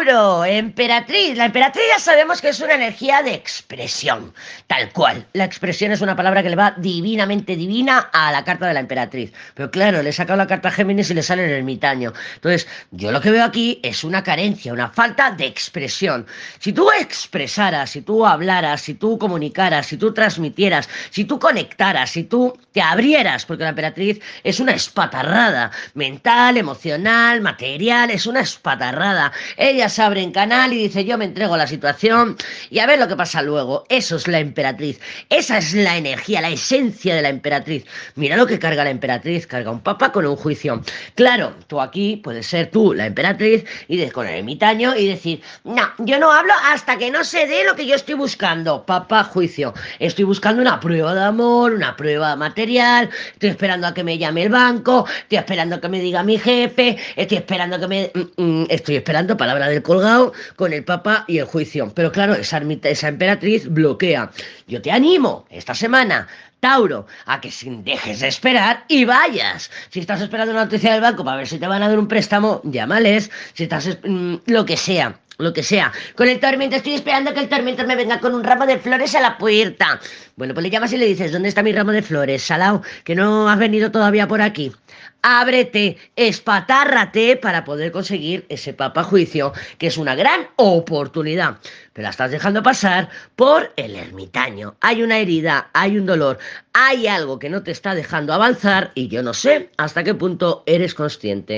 Emperatriz. La emperatriz ya sabemos que es una energía de expresión, tal cual. La expresión es una palabra que le va divinamente divina a la carta de la emperatriz. Pero claro, le he sacado la carta a Géminis y le sale el ermitaño. Entonces, yo lo que veo aquí es una carencia, una falta de expresión. Si tú expresaras, si tú hablaras, si tú comunicaras, si tú transmitieras, si tú conectaras, si tú te abrieras, porque la emperatriz es una espatarrada mental, emocional, material, es una espatarrada. Ella abre en canal y dice yo me entrego a la situación y a ver lo que pasa luego. Eso es la emperatriz. Esa es la energía, la esencia de la emperatriz. Mira lo que carga la emperatriz. Carga un papa con un juicio. Claro, tú aquí puedes ser tú la emperatriz y con el ermitaño y decir, no, yo no hablo hasta que no se dé lo que yo estoy buscando. Papa, juicio. Estoy buscando una prueba de amor, una prueba material. Estoy esperando a que me llame el banco. Estoy esperando a que me diga mi jefe. Estoy esperando que me... Mm, mm, estoy esperando palabra del colgado con el Papa y el juicio. Pero claro, esa, emperatriz bloquea. Yo te animo esta semana Tauro, a que sin dejes de esperar y vayas. Si estás esperando una noticia del banco para ver si te van a dar un préstamo, llámales. Si estás mm, lo que sea, lo que sea. Con el tormento estoy esperando que el tormento me venga con un ramo de flores a la puerta. Bueno, pues le llamas y le dices, ¿dónde está mi ramo de flores, Salao? Que no has venido todavía por aquí. Ábrete, espatárrate para poder conseguir ese papa juicio, que es una gran oportunidad. Pero la estás dejando pasar por el ermitaño. Hay una herida, hay un dolor, hay algo que no te está dejando avanzar y yo no sé hasta qué punto eres consciente.